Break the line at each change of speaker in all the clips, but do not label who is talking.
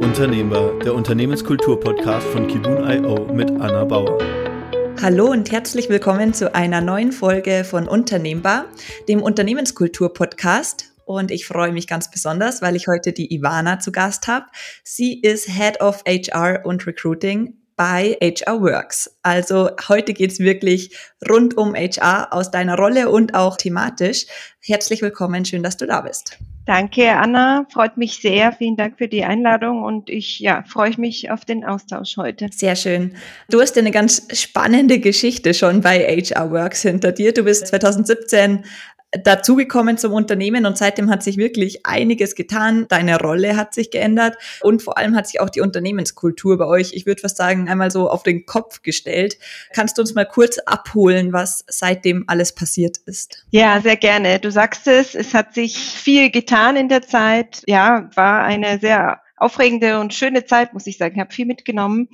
Unternehmer, der Unternehmenskultur-Podcast von Kibun.io mit Anna Bauer.
Hallo und herzlich willkommen zu einer neuen Folge von Unternehmbar, dem Unternehmenskultur-Podcast. Und ich freue mich ganz besonders, weil ich heute die Ivana zu Gast habe. Sie ist Head of HR und Recruiting bei HR Works. Also heute geht's wirklich rund um HR aus deiner Rolle und auch thematisch. Herzlich willkommen, schön, dass du da bist.
Danke, Anna. Freut mich sehr. Vielen Dank für die Einladung und ich ja, freue mich auf den Austausch heute.
Sehr schön. Du hast eine ganz spannende Geschichte schon bei HR Works hinter dir. Du bist 2017 dazugekommen zum Unternehmen und seitdem hat sich wirklich einiges getan. Deine Rolle hat sich geändert und vor allem hat sich auch die Unternehmenskultur bei euch, ich würde fast sagen, einmal so auf den Kopf gestellt. Kannst du uns mal kurz abholen, was seitdem alles passiert ist?
Ja, sehr gerne. Du sagst es, es hat sich viel getan in der Zeit. Ja, war eine sehr aufregende und schöne Zeit, muss ich sagen. Ich habe viel mitgenommen.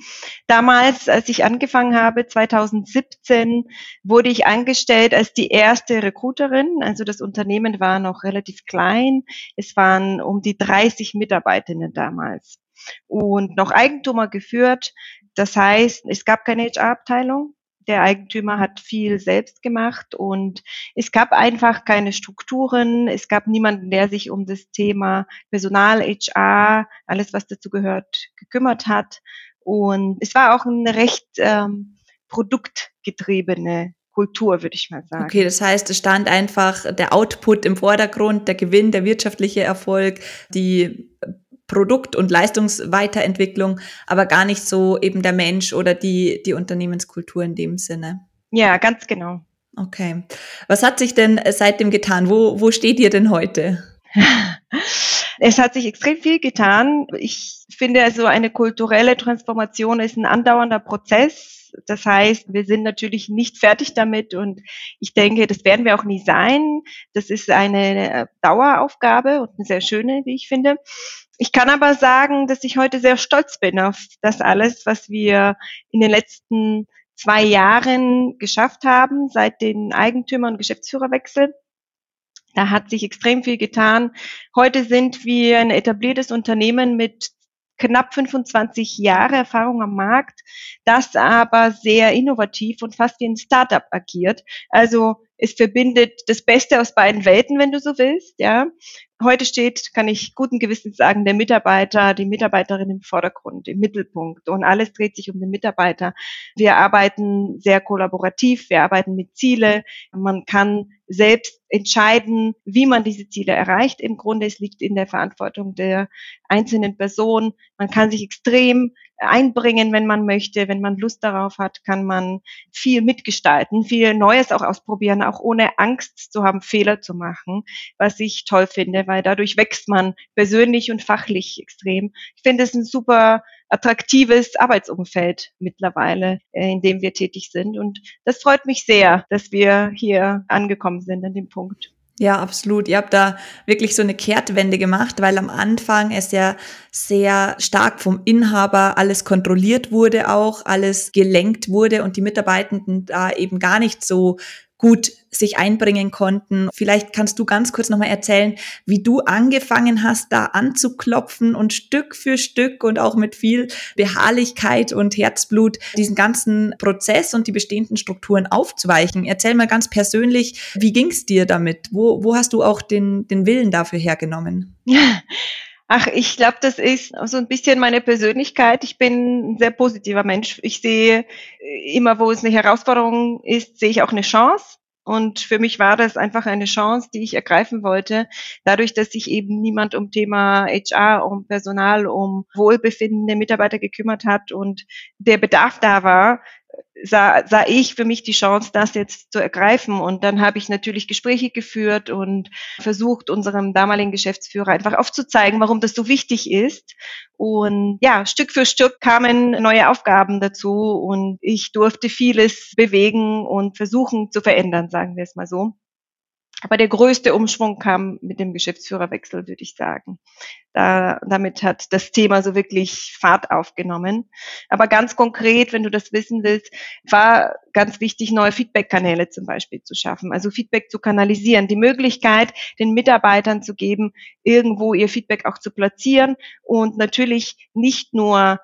Damals, als ich angefangen habe, 2017, wurde ich angestellt als die erste Recruiterin. Also das Unternehmen war noch relativ klein. Es waren um die 30 Mitarbeiterinnen damals und noch Eigentümer geführt. Das heißt, es gab keine HR-Abteilung der Eigentümer hat viel selbst gemacht und es gab einfach keine Strukturen. Es gab niemanden, der sich um das Thema Personal, HR, alles was dazu gehört, gekümmert hat. Und es war auch eine recht ähm, produktgetriebene Kultur, würde ich mal sagen.
Okay, das heißt, es stand einfach der Output im Vordergrund, der Gewinn, der wirtschaftliche Erfolg, die Produkt- und Leistungsweiterentwicklung, aber gar nicht so eben der Mensch oder die, die Unternehmenskultur in dem Sinne.
Ja, ganz genau.
Okay. Was hat sich denn seitdem getan? Wo, wo steht ihr denn heute?
Es hat sich extrem viel getan. Ich finde also eine kulturelle Transformation ist ein andauernder Prozess. Das heißt, wir sind natürlich nicht fertig damit und ich denke, das werden wir auch nie sein. Das ist eine Daueraufgabe und eine sehr schöne, wie ich finde. Ich kann aber sagen, dass ich heute sehr stolz bin auf das alles, was wir in den letzten zwei Jahren geschafft haben, seit den Eigentümer- und Geschäftsführerwechsel. Da hat sich extrem viel getan. Heute sind wir ein etabliertes Unternehmen mit knapp 25 Jahre Erfahrung am Markt, das aber sehr innovativ und fast wie ein Startup agiert. Also es verbindet das Beste aus beiden Welten, wenn du so willst, ja. Heute steht, kann ich guten Gewissens sagen, der Mitarbeiter, die Mitarbeiterin im Vordergrund, im Mittelpunkt und alles dreht sich um den Mitarbeiter. Wir arbeiten sehr kollaborativ, wir arbeiten mit Ziele. Man kann selbst entscheiden, wie man diese Ziele erreicht. Im Grunde, es liegt in der Verantwortung der einzelnen Person. Man kann sich extrem einbringen, wenn man möchte. Wenn man Lust darauf hat, kann man viel mitgestalten, viel Neues auch ausprobieren, auch ohne Angst zu haben, Fehler zu machen, was ich toll finde, weil dadurch wächst man persönlich und fachlich extrem. Ich finde es ein super attraktives Arbeitsumfeld mittlerweile, äh, in dem wir tätig sind. Und das freut mich sehr, dass wir hier angekommen sind an dem Punkt.
Ja, absolut. Ihr habt da wirklich so eine Kehrtwende gemacht, weil am Anfang es ja sehr stark vom Inhaber alles kontrolliert wurde, auch alles gelenkt wurde und die Mitarbeitenden da eben gar nicht so gut sich einbringen konnten. Vielleicht kannst du ganz kurz nochmal erzählen, wie du angefangen hast, da anzuklopfen und Stück für Stück und auch mit viel Beharrlichkeit und Herzblut diesen ganzen Prozess und die bestehenden Strukturen aufzuweichen. Erzähl mal ganz persönlich, wie ging's dir damit? Wo, wo hast du auch den, den Willen dafür hergenommen?
Ach, ich glaube, das ist so ein bisschen meine Persönlichkeit. Ich bin ein sehr positiver Mensch. Ich sehe äh, immer, wo es eine Herausforderung ist, sehe ich auch eine Chance. Und für mich war das einfach eine Chance, die ich ergreifen wollte, dadurch, dass sich eben niemand um Thema HR, um Personal, um Wohlbefinden der Mitarbeiter gekümmert hat und der Bedarf da war, sah, sah ich für mich die Chance, das jetzt zu ergreifen. Und dann habe ich natürlich Gespräche geführt und versucht, unserem damaligen Geschäftsführer einfach aufzuzeigen, warum das so wichtig ist. Und ja, Stück für Stück kamen neue Aufgaben dazu und ich durfte vieles bewegen und versuchen zu verändern, sagen wir es mal so. Aber der größte Umschwung kam mit dem Geschäftsführerwechsel, würde ich sagen. Da, damit hat das Thema so wirklich Fahrt aufgenommen. Aber ganz konkret, wenn du das wissen willst, war ganz wichtig, neue Feedback-Kanäle zum Beispiel zu schaffen. Also Feedback zu kanalisieren, die Möglichkeit, den Mitarbeitern zu geben, irgendwo ihr Feedback auch zu platzieren und natürlich nicht nur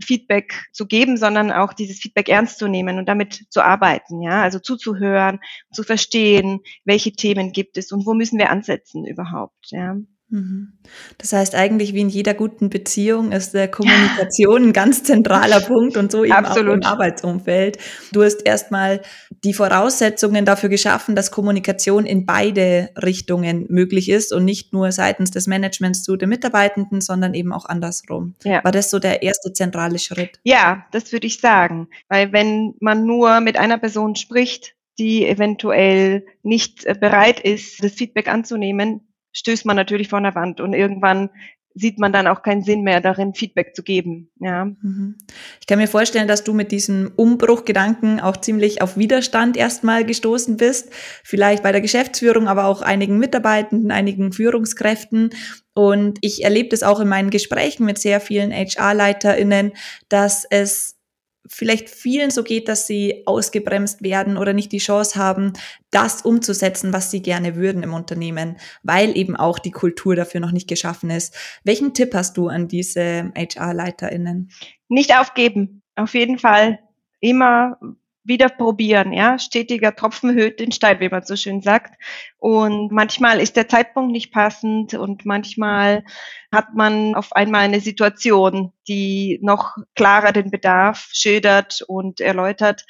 Feedback zu geben, sondern auch dieses Feedback ernst zu nehmen und damit zu arbeiten, ja, also zuzuhören, zu verstehen, welche Themen gibt es und wo müssen wir ansetzen überhaupt, ja.
Mhm. Das heißt, eigentlich wie in jeder guten Beziehung ist der Kommunikation ein ganz zentraler Punkt und so eben Absolut. auch im Arbeitsumfeld. Du hast erstmal die Voraussetzungen dafür geschaffen, dass Kommunikation in beide Richtungen möglich ist und nicht nur seitens des Managements zu den Mitarbeitenden, sondern eben auch andersrum. Ja. War das so der erste zentrale Schritt?
Ja, das würde ich sagen. Weil wenn man nur mit einer Person spricht, die eventuell nicht bereit ist, das Feedback anzunehmen, stößt man natürlich vor einer Wand und irgendwann sieht man dann auch keinen Sinn mehr darin, Feedback zu geben. Ja. Mhm.
Ich kann mir vorstellen, dass du mit diesem Umbruchgedanken auch ziemlich auf Widerstand erstmal gestoßen bist. Vielleicht bei der Geschäftsführung, aber auch einigen Mitarbeitenden, einigen Führungskräften. Und ich erlebe das auch in meinen Gesprächen mit sehr vielen HR-LeiterInnen, dass es vielleicht vielen so geht, dass sie ausgebremst werden oder nicht die Chance haben, das umzusetzen, was sie gerne würden im Unternehmen, weil eben auch die Kultur dafür noch nicht geschaffen ist. Welchen Tipp hast du an diese HR-LeiterInnen?
Nicht aufgeben. Auf jeden Fall immer wieder probieren, ja. Stetiger Tropfen höht den Stein, wie man so schön sagt. Und manchmal ist der Zeitpunkt nicht passend und manchmal hat man auf einmal eine Situation, die noch klarer den Bedarf schildert und erläutert.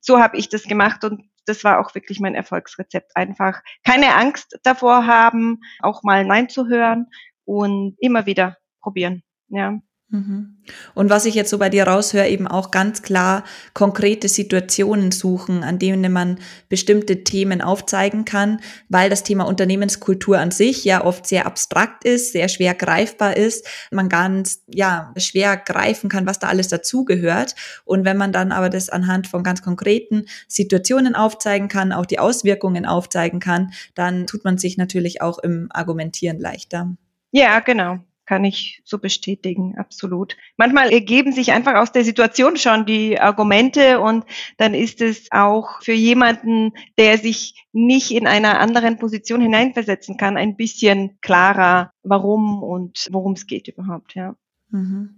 So habe ich das gemacht und das war auch wirklich mein Erfolgsrezept. Einfach keine Angst davor haben, auch mal Nein zu hören und immer wieder probieren, ja.
Mhm. Und was ich jetzt so bei dir raushöre, eben auch ganz klar konkrete Situationen suchen, an denen man bestimmte Themen aufzeigen kann, weil das Thema Unternehmenskultur an sich ja oft sehr abstrakt ist, sehr schwer greifbar ist, man ganz, ja, schwer greifen kann, was da alles dazugehört. Und wenn man dann aber das anhand von ganz konkreten Situationen aufzeigen kann, auch die Auswirkungen aufzeigen kann, dann tut man sich natürlich auch im Argumentieren leichter.
Ja, genau kann ich so bestätigen, absolut. Manchmal ergeben sich einfach aus der Situation schon die Argumente und dann ist es auch für jemanden, der sich nicht in einer anderen Position hineinversetzen kann, ein bisschen klarer, warum und worum es geht überhaupt, ja.
Mhm.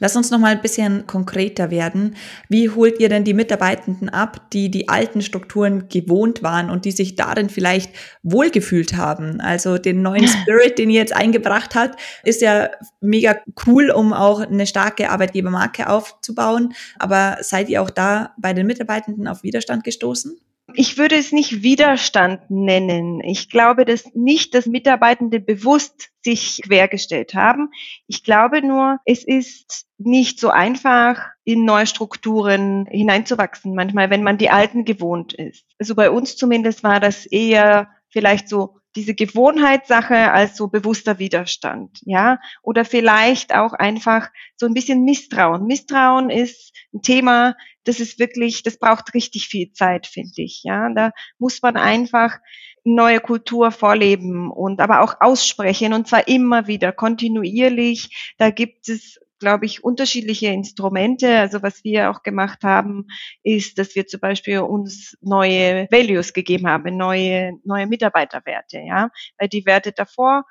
Lass uns noch mal ein bisschen konkreter werden. Wie holt ihr denn die Mitarbeitenden ab, die die alten Strukturen gewohnt waren und die sich darin vielleicht wohlgefühlt haben? Also den neuen Spirit, den ihr jetzt eingebracht habt, ist ja mega cool, um auch eine starke Arbeitgebermarke aufzubauen. Aber seid ihr auch da bei den Mitarbeitenden auf Widerstand gestoßen?
Ich würde es nicht Widerstand nennen. Ich glaube, dass nicht dass Mitarbeitende bewusst sich quergestellt haben. Ich glaube nur, es ist nicht so einfach, in neue Strukturen hineinzuwachsen, manchmal, wenn man die alten gewohnt ist. Also bei uns zumindest war das eher vielleicht so diese Gewohnheitssache als so bewusster Widerstand, ja, oder vielleicht auch einfach so ein bisschen Misstrauen. Misstrauen ist ein Thema, das ist wirklich, das braucht richtig viel Zeit, finde ich, ja. Da muss man einfach neue Kultur vorleben und aber auch aussprechen und zwar immer wieder kontinuierlich. Da gibt es glaube ich, unterschiedliche Instrumente. Also was wir auch gemacht haben, ist, dass wir zum Beispiel uns neue Values gegeben haben, neue, neue Mitarbeiterwerte, ja. Weil die Werte davor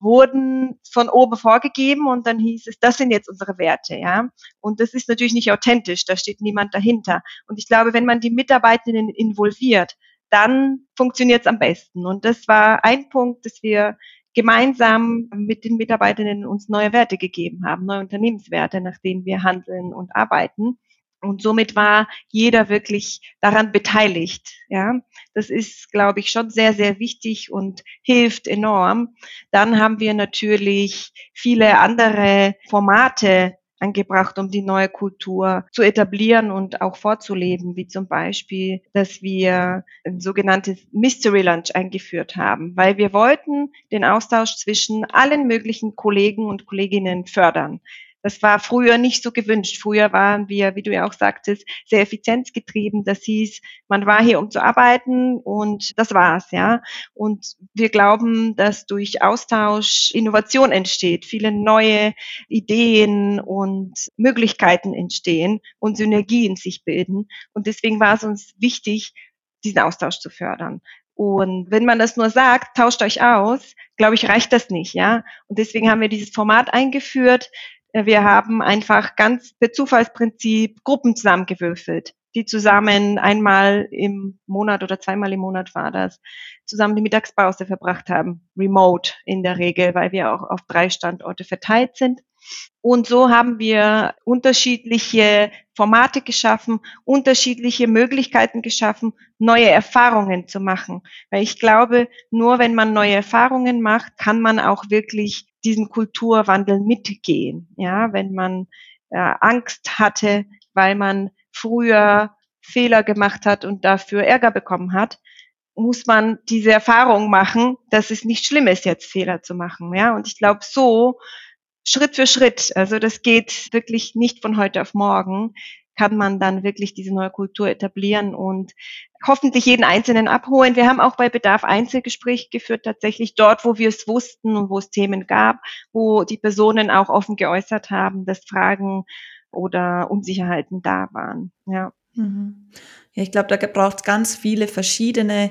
wurden von oben vorgegeben und dann hieß es, das sind jetzt unsere Werte, ja. Und das ist natürlich nicht authentisch, da steht niemand dahinter. Und ich glaube, wenn man die Mitarbeitenden involviert, dann funktioniert es am besten. Und das war ein Punkt, dass wir gemeinsam mit den Mitarbeitenden uns neue Werte gegeben haben, neue Unternehmenswerte, nach denen wir handeln und arbeiten. Und somit war jeder wirklich daran beteiligt. Ja, das ist, glaube ich, schon sehr, sehr wichtig und hilft enorm. Dann haben wir natürlich viele andere Formate angebracht, um die neue Kultur zu etablieren und auch vorzuleben, wie zum Beispiel, dass wir ein sogenanntes Mystery Lunch eingeführt haben, weil wir wollten den Austausch zwischen allen möglichen Kollegen und Kolleginnen fördern. Das war früher nicht so gewünscht. Früher waren wir, wie du ja auch sagtest, sehr effizienzgetrieben. Das hieß, man war hier, um zu arbeiten und das war's, ja. Und wir glauben, dass durch Austausch Innovation entsteht, viele neue Ideen und Möglichkeiten entstehen und Synergien sich bilden. Und deswegen war es uns wichtig, diesen Austausch zu fördern. Und wenn man das nur sagt, tauscht euch aus, glaube ich, reicht das nicht, ja. Und deswegen haben wir dieses Format eingeführt. Wir haben einfach ganz per Zufallsprinzip Gruppen zusammengewürfelt, die zusammen einmal im Monat oder zweimal im Monat war das, zusammen die Mittagspause verbracht haben. Remote in der Regel, weil wir auch auf drei Standorte verteilt sind. Und so haben wir unterschiedliche Formate geschaffen, unterschiedliche Möglichkeiten geschaffen, neue Erfahrungen zu machen. Weil ich glaube, nur wenn man neue Erfahrungen macht, kann man auch wirklich diesen Kulturwandel mitgehen. Ja, wenn man äh, Angst hatte, weil man früher Fehler gemacht hat und dafür Ärger bekommen hat, muss man diese Erfahrung machen, dass es nicht schlimm ist, jetzt Fehler zu machen. Ja, und ich glaube, so Schritt für Schritt, also das geht wirklich nicht von heute auf morgen, kann man dann wirklich diese neue Kultur etablieren und hoffentlich jeden Einzelnen abholen. Wir haben auch bei Bedarf Einzelgespräche geführt, tatsächlich dort, wo wir es wussten und wo es Themen gab, wo die Personen auch offen geäußert haben, dass Fragen oder Unsicherheiten da waren. Ja.
Mhm. Ja, ich glaube, da braucht es ganz viele verschiedene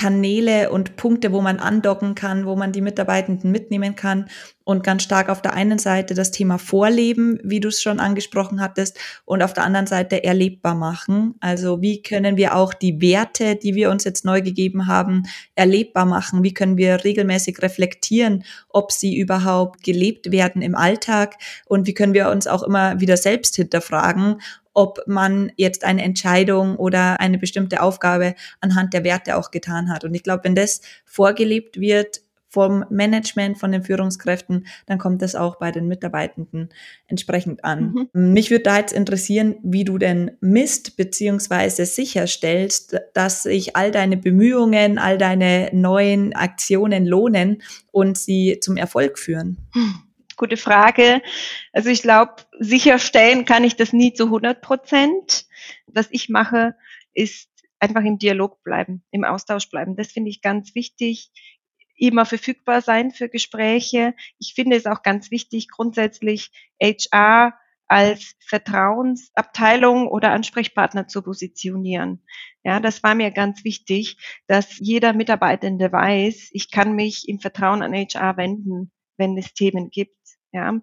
Kanäle und Punkte, wo man andocken kann, wo man die Mitarbeitenden mitnehmen kann und ganz stark auf der einen Seite das Thema Vorleben, wie du es schon angesprochen hattest, und auf der anderen Seite erlebbar machen. Also wie können wir auch die Werte, die wir uns jetzt neu gegeben haben, erlebbar machen? Wie können wir regelmäßig reflektieren, ob sie überhaupt gelebt werden im Alltag? Und wie können wir uns auch immer wieder selbst hinterfragen, ob man jetzt eine Entscheidung oder eine bestimmte Aufgabe anhand der Werte auch getan hat. Und ich glaube, wenn das vorgelebt wird vom Management, von den Führungskräften, dann kommt das auch bei den Mitarbeitenden entsprechend an. Mhm. Mich würde da jetzt interessieren, wie du denn misst beziehungsweise sicherstellst, dass sich all deine Bemühungen, all deine neuen Aktionen lohnen und sie zum Erfolg führen.
Hm gute Frage. Also ich glaube, sicherstellen kann ich das nie zu 100 Prozent. Was ich mache, ist einfach im Dialog bleiben, im Austausch bleiben. Das finde ich ganz wichtig. Immer verfügbar sein für Gespräche. Ich finde es auch ganz wichtig, grundsätzlich HR als Vertrauensabteilung oder Ansprechpartner zu positionieren. Ja, das war mir ganz wichtig, dass jeder Mitarbeitende weiß, ich kann mich im Vertrauen an HR wenden, wenn es Themen gibt. Ja.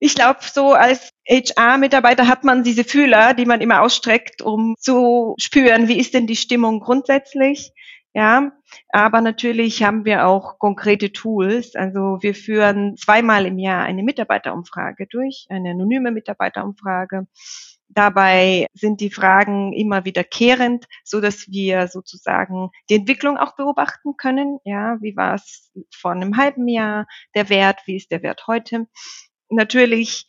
Ich glaube, so als HR-Mitarbeiter hat man diese Fühler, die man immer ausstreckt, um zu spüren, wie ist denn die Stimmung grundsätzlich. Ja, aber natürlich haben wir auch konkrete Tools. Also wir führen zweimal im Jahr eine Mitarbeiterumfrage durch, eine anonyme Mitarbeiterumfrage. Dabei sind die Fragen immer wiederkehrend, so dass wir sozusagen die Entwicklung auch beobachten können. Ja, wie war es vor einem halben Jahr der Wert? Wie ist der Wert heute? Natürlich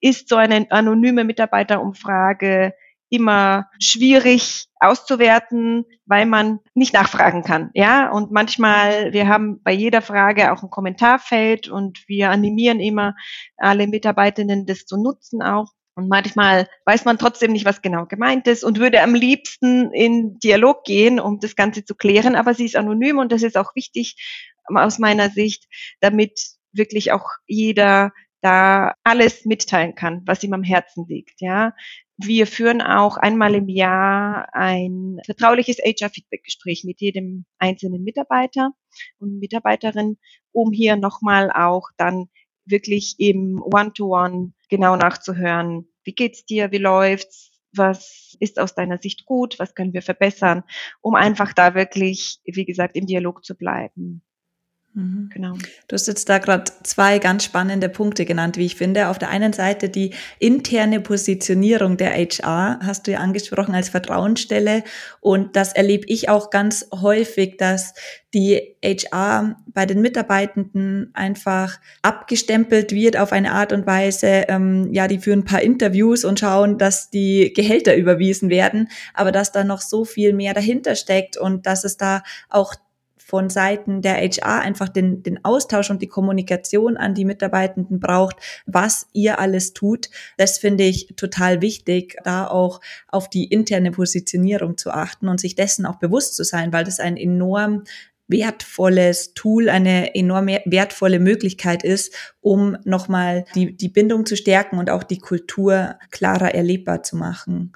ist so eine anonyme Mitarbeiterumfrage immer schwierig auszuwerten, weil man nicht nachfragen kann. Ja, und manchmal, wir haben bei jeder Frage auch ein Kommentarfeld und wir animieren immer alle Mitarbeitenden, das zu nutzen auch. Und manchmal weiß man trotzdem nicht, was genau gemeint ist und würde am liebsten in Dialog gehen, um das Ganze zu klären. Aber sie ist anonym und das ist auch wichtig aus meiner Sicht, damit wirklich auch jeder da alles mitteilen kann, was ihm am Herzen liegt. Ja, wir führen auch einmal im Jahr ein vertrauliches HR-Feedback-Gespräch mit jedem einzelnen Mitarbeiter und Mitarbeiterin, um hier nochmal auch dann wirklich im One-to-One -One genau nachzuhören, wie geht's dir, wie läuft's, was ist aus deiner Sicht gut, was können wir verbessern, um einfach da wirklich, wie gesagt, im Dialog zu bleiben.
Mhm. Genau. Du hast jetzt da gerade zwei ganz spannende Punkte genannt, wie ich finde. Auf der einen Seite die interne Positionierung der HR, hast du ja angesprochen als Vertrauensstelle. Und das erlebe ich auch ganz häufig, dass die HR bei den Mitarbeitenden einfach abgestempelt wird auf eine Art und Weise, ähm, ja, die führen ein paar Interviews und schauen, dass die Gehälter überwiesen werden, aber dass da noch so viel mehr dahinter steckt und dass es da auch von Seiten der HR einfach den, den Austausch und die Kommunikation an die Mitarbeitenden braucht, was ihr alles tut. Das finde ich total wichtig, da auch auf die interne Positionierung zu achten und sich dessen auch bewusst zu sein, weil das ein enorm wertvolles Tool, eine enorm wertvolle Möglichkeit ist, um nochmal die, die Bindung zu stärken und auch die Kultur klarer erlebbar zu machen.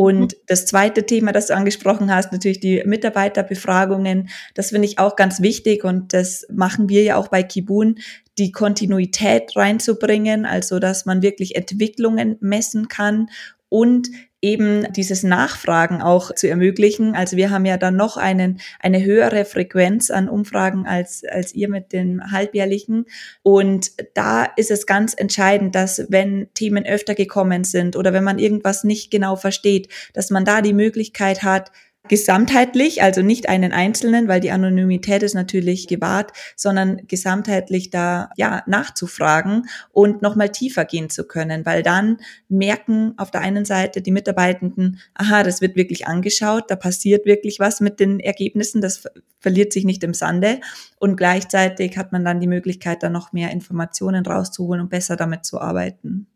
Und mhm. das zweite Thema, das du angesprochen hast, natürlich die Mitarbeiterbefragungen. Das finde ich auch ganz wichtig und das machen wir ja auch bei Kibun, die Kontinuität reinzubringen, also dass man wirklich Entwicklungen messen kann und eben dieses Nachfragen auch zu ermöglichen. Also wir haben ja dann noch einen, eine höhere Frequenz an Umfragen als, als ihr mit den halbjährlichen. Und da ist es ganz entscheidend, dass wenn Themen öfter gekommen sind oder wenn man irgendwas nicht genau versteht, dass man da die Möglichkeit hat, gesamtheitlich, also nicht einen einzelnen, weil die Anonymität ist natürlich gewahrt, sondern gesamtheitlich da ja nachzufragen und nochmal tiefer gehen zu können, weil dann merken auf der einen Seite die Mitarbeitenden, aha, das wird wirklich angeschaut, da passiert wirklich was mit den Ergebnissen, das verliert sich nicht im Sande und gleichzeitig hat man dann die Möglichkeit, da noch mehr Informationen rauszuholen und besser damit zu arbeiten.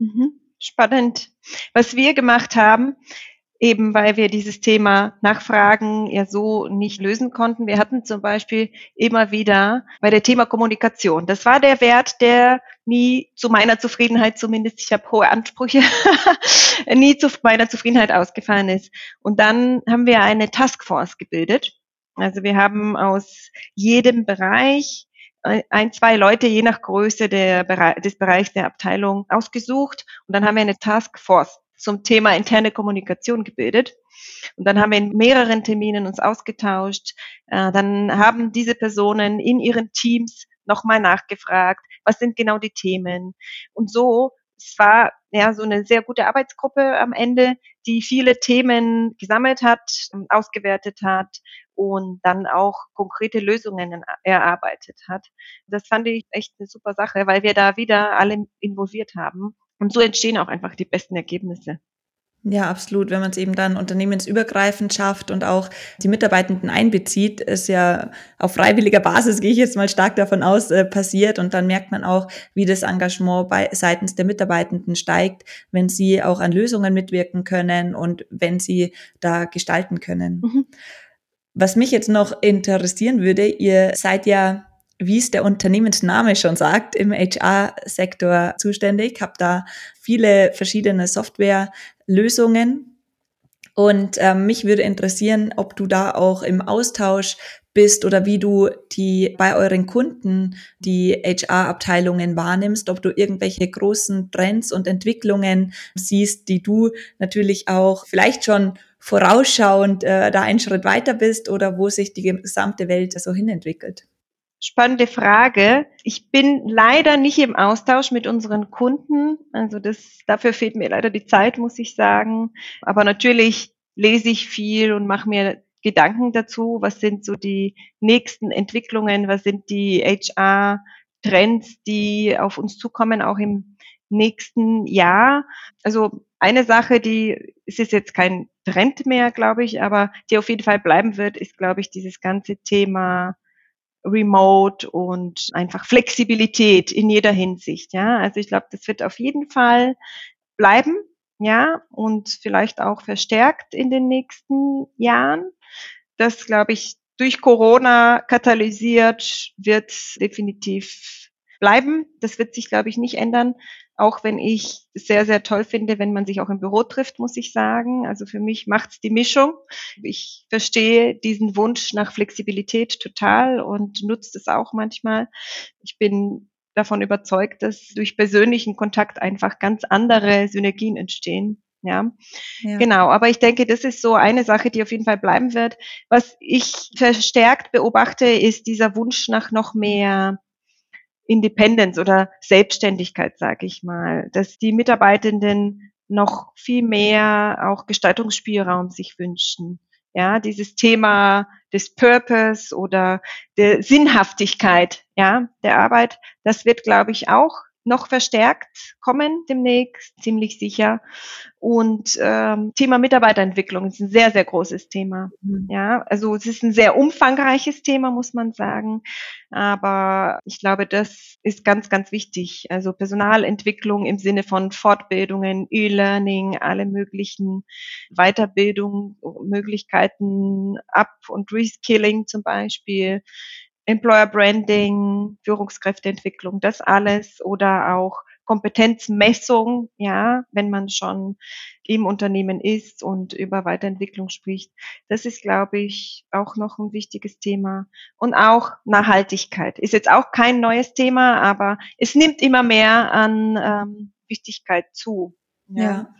Mhm. Spannend. Was wir gemacht haben, eben weil wir dieses Thema Nachfragen ja so nicht lösen konnten. Wir hatten zum Beispiel immer wieder bei der Thema Kommunikation. Das war der Wert, der nie zu meiner Zufriedenheit zumindest, ich habe hohe Ansprüche, nie zu meiner Zufriedenheit ausgefallen ist. Und dann haben wir eine Taskforce gebildet. Also wir haben aus jedem Bereich ein, zwei Leute je nach Größe der, des Bereichs der Abteilung ausgesucht und dann haben wir eine Taskforce zum Thema interne Kommunikation gebildet. Und dann haben wir in mehreren Terminen uns ausgetauscht. Äh, dann haben diese Personen in ihren Teams nochmal nachgefragt, was sind genau die Themen. Und so, es war ja so eine sehr gute Arbeitsgruppe am Ende, die viele Themen gesammelt hat, ausgewertet hat und dann auch konkrete Lösungen erarbeitet hat. Das fand ich echt eine super Sache, weil wir da wieder alle involviert haben. Und so entstehen auch einfach die besten Ergebnisse.
Ja, absolut. Wenn man es eben dann unternehmensübergreifend schafft und auch die Mitarbeitenden einbezieht, ist ja auf freiwilliger Basis, gehe ich jetzt mal stark davon aus, äh, passiert. Und dann merkt man auch, wie das Engagement bei, seitens der Mitarbeitenden steigt, wenn sie auch an Lösungen mitwirken können und wenn sie da gestalten können. Mhm. Was mich jetzt noch interessieren würde, ihr seid ja wie es der Unternehmensname schon sagt, im HR-Sektor zuständig, habe da viele verschiedene Softwarelösungen. Und ähm, mich würde interessieren, ob du da auch im Austausch bist oder wie du die bei euren Kunden die HR-Abteilungen wahrnimmst, ob du irgendwelche großen Trends und Entwicklungen siehst, die du natürlich auch vielleicht schon vorausschauend äh, da einen Schritt weiter bist oder wo sich die gesamte Welt so hinentwickelt.
Spannende Frage. Ich bin leider nicht im Austausch mit unseren Kunden. Also das, dafür fehlt mir leider die Zeit, muss ich sagen. Aber natürlich lese ich viel und mache mir Gedanken dazu. Was sind so die nächsten Entwicklungen? Was sind die HR-Trends, die auf uns zukommen, auch im nächsten Jahr? Also eine Sache, die, es ist jetzt kein Trend mehr, glaube ich, aber die auf jeden Fall bleiben wird, ist, glaube ich, dieses ganze Thema Remote und einfach Flexibilität in jeder Hinsicht. Ja, also ich glaube, das wird auf jeden Fall bleiben. Ja, und vielleicht auch verstärkt in den nächsten Jahren. Das, glaube ich, durch Corona katalysiert wird definitiv bleiben. Das wird sich, glaube ich, nicht ändern. Auch wenn ich sehr, sehr toll finde, wenn man sich auch im Büro trifft, muss ich sagen. Also für mich macht's die Mischung. Ich verstehe diesen Wunsch nach Flexibilität total und nutze es auch manchmal. Ich bin davon überzeugt, dass durch persönlichen Kontakt einfach ganz andere Synergien entstehen. Ja. ja, genau. Aber ich denke, das ist so eine Sache, die auf jeden Fall bleiben wird. Was ich verstärkt beobachte, ist dieser Wunsch nach noch mehr Independence oder Selbstständigkeit, sage ich mal, dass die Mitarbeitenden noch viel mehr auch Gestaltungsspielraum sich wünschen. Ja, dieses Thema des Purpose oder der Sinnhaftigkeit, ja, der Arbeit, das wird, glaube ich, auch noch verstärkt kommen demnächst, ziemlich sicher. Und ähm, Thema Mitarbeiterentwicklung ist ein sehr, sehr großes Thema. Mhm. Ja, also es ist ein sehr umfangreiches Thema, muss man sagen. Aber ich glaube, das ist ganz, ganz wichtig. Also Personalentwicklung im Sinne von Fortbildungen, E-Learning, alle möglichen Weiterbildung, Möglichkeiten, Up- und Reskilling zum Beispiel. Employer Branding, Führungskräfteentwicklung, das alles oder auch Kompetenzmessung, ja, wenn man schon im Unternehmen ist und über Weiterentwicklung spricht. Das ist, glaube ich, auch noch ein wichtiges Thema. Und auch Nachhaltigkeit ist jetzt auch kein neues Thema, aber es nimmt immer mehr an ähm, Wichtigkeit zu.
ja. ja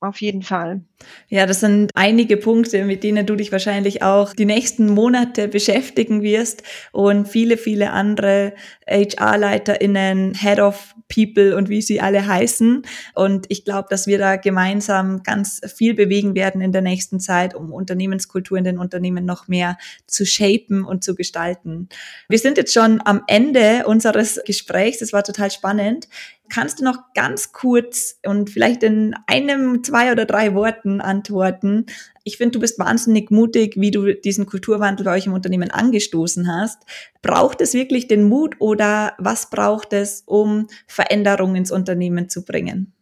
auf jeden Fall.
Ja, das sind einige Punkte, mit denen du dich wahrscheinlich auch die nächsten Monate beschäftigen wirst und viele, viele andere HR-LeiterInnen, Head of People und wie sie alle heißen. Und ich glaube, dass wir da gemeinsam ganz viel bewegen werden in der nächsten Zeit, um Unternehmenskultur in den Unternehmen noch mehr zu shapen und zu gestalten. Wir sind jetzt schon am Ende unseres Gesprächs. Es war total spannend. Kannst du noch ganz kurz und vielleicht in einem, zwei oder drei Worten antworten? Ich finde, du bist wahnsinnig mutig, wie du diesen Kulturwandel bei euch im Unternehmen angestoßen hast. Braucht es wirklich den Mut oder was braucht es, um Veränderungen ins Unternehmen zu bringen?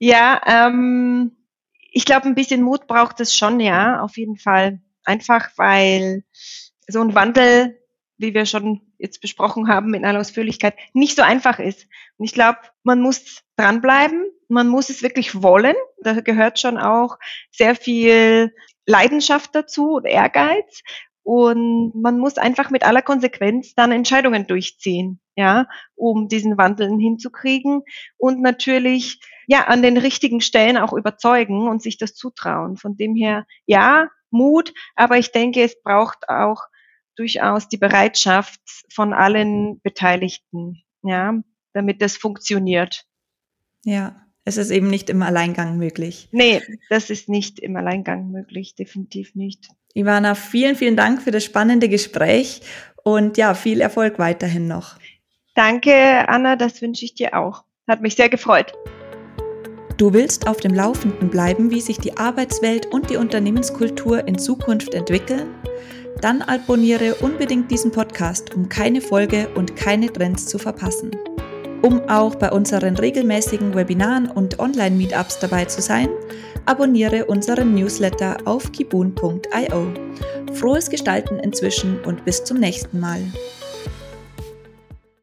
Ja, ähm, ich glaube, ein bisschen Mut braucht es schon, ja, auf jeden Fall. Einfach weil so ein Wandel wie wir schon jetzt besprochen haben in aller Ausführlichkeit, nicht so einfach ist. Und ich glaube, man muss dranbleiben, man muss es wirklich wollen. Da gehört schon auch sehr viel Leidenschaft dazu und Ehrgeiz. Und man muss einfach mit aller Konsequenz dann Entscheidungen durchziehen, ja, um diesen Wandel hinzukriegen und natürlich, ja, an den richtigen Stellen auch überzeugen und sich das zutrauen. Von dem her, ja, Mut, aber ich denke, es braucht auch durchaus die Bereitschaft von allen Beteiligten, ja, damit das funktioniert.
Ja, es ist eben nicht im Alleingang möglich.
Nee, das ist nicht im Alleingang möglich, definitiv nicht.
Ivana, vielen, vielen Dank für das spannende Gespräch und ja, viel Erfolg weiterhin noch.
Danke, Anna, das wünsche ich dir auch. Hat mich sehr gefreut.
Du willst auf dem Laufenden bleiben, wie sich die Arbeitswelt und die Unternehmenskultur in Zukunft entwickeln? Dann abonniere unbedingt diesen Podcast, um keine Folge und keine Trends zu verpassen. Um auch bei unseren regelmäßigen Webinaren und Online-Meetups dabei zu sein, abonniere unseren Newsletter auf kibun.io. Frohes Gestalten inzwischen und bis zum nächsten Mal.